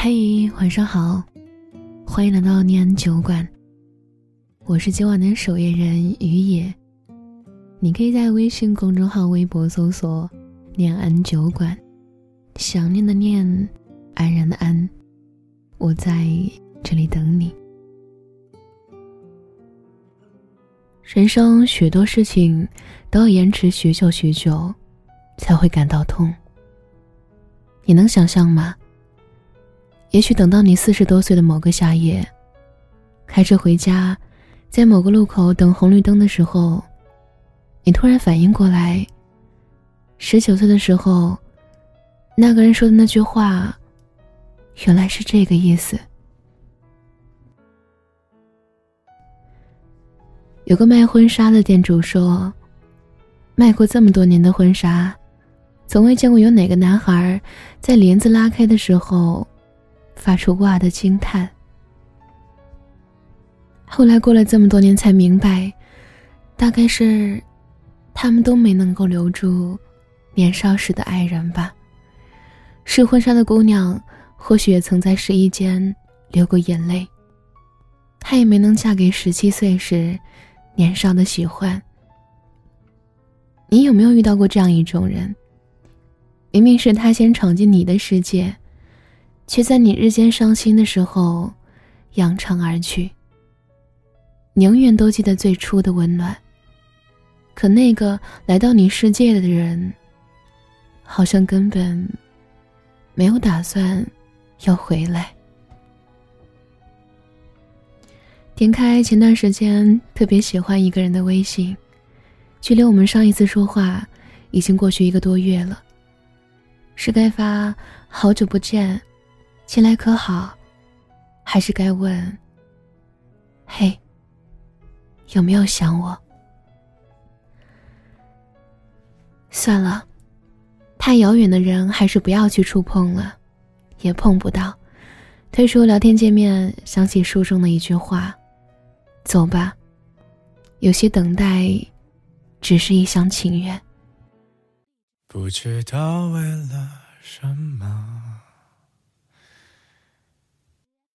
嘿，晚上好，欢迎来到念安酒馆。我是今晚的守夜人于野，你可以在微信公众号、微博搜索“念安酒馆”，想念的念，安然的安，我在这里等你。人生许多事情都要延迟许久许久，才会感到痛。你能想象吗？也许等到你四十多岁的某个夏夜，开车回家，在某个路口等红绿灯的时候，你突然反应过来，十九岁的时候，那个人说的那句话，原来是这个意思。有个卖婚纱的店主说，卖过这么多年的婚纱，从未见过有哪个男孩在帘子拉开的时候。发出“哇”的惊叹。后来过了这么多年，才明白，大概是他们都没能够留住年少时的爱人吧。试婚纱的姑娘，或许也曾在试衣间流过眼泪。她也没能嫁给十七岁时年少的喜欢。你有没有遇到过这样一种人？明明是他先闯进你的世界。却在你日间伤心的时候，扬长而去。你永远都记得最初的温暖，可那个来到你世界的人，好像根本没有打算要回来。点开前段时间特别喜欢一个人的微信，距离我们上一次说话已经过去一个多月了。是该发好久不见。近来可好？还是该问。嘿，有没有想我？算了，太遥远的人还是不要去触碰了，也碰不到。退出聊天界面，想起书中的一句话：“走吧，有些等待，只是一厢情愿。”不知道为了什么。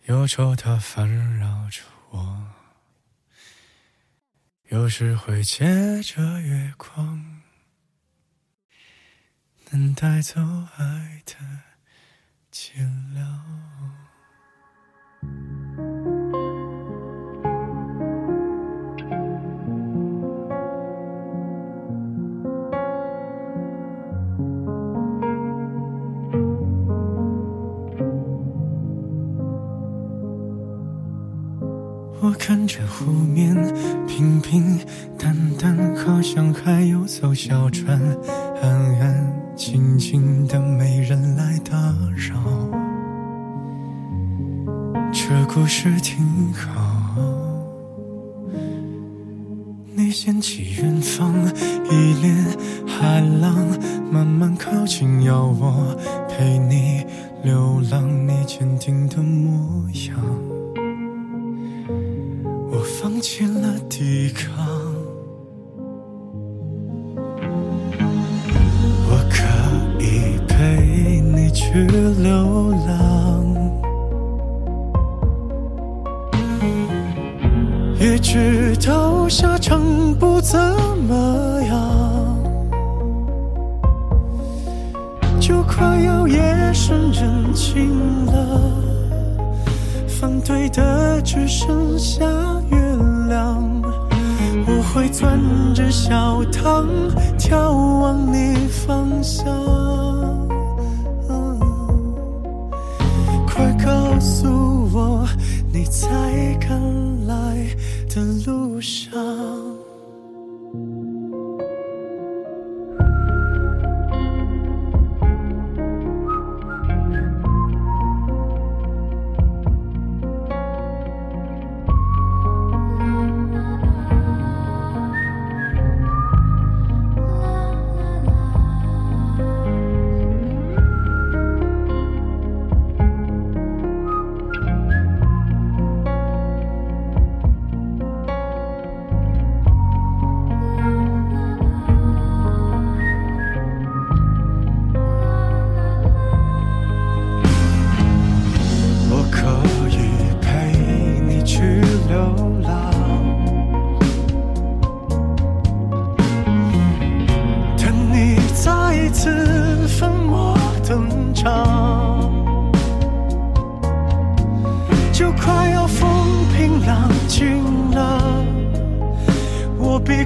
忧愁它烦扰着我，有时会借着月光，能带走爱的寂寥。我看着湖面平平淡淡，好像还有艘小船，安安静静的，没人来打扰。这故事挺好。你掀起远方一脸海浪，慢慢靠近，要我陪你流浪，你坚定的模样。放弃了抵抗，我可以陪你去流浪，也知道下场不怎么样，就快要夜深人静了，反对的只剩下月亮。我会攥着小糖，眺望你方向。快告诉我，你在赶来的路上。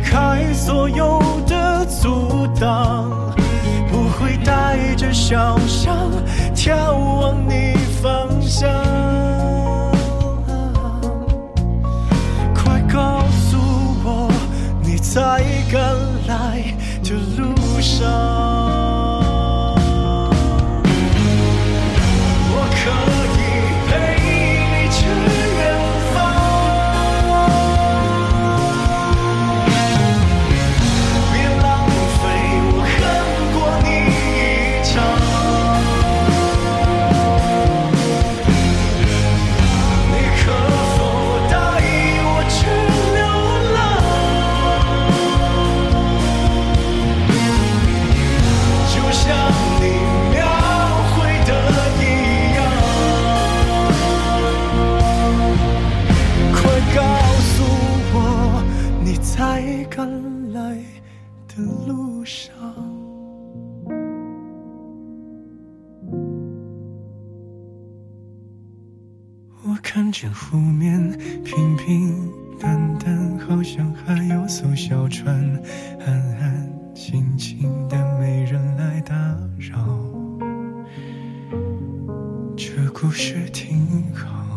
开所有的阻挡，不会带着小伤眺望你方向。快告诉我，你在赶来的路上。赶来的路上。我看见湖面平平淡淡好像还有艘小船安安静静的没人来打扰。这故事挺好。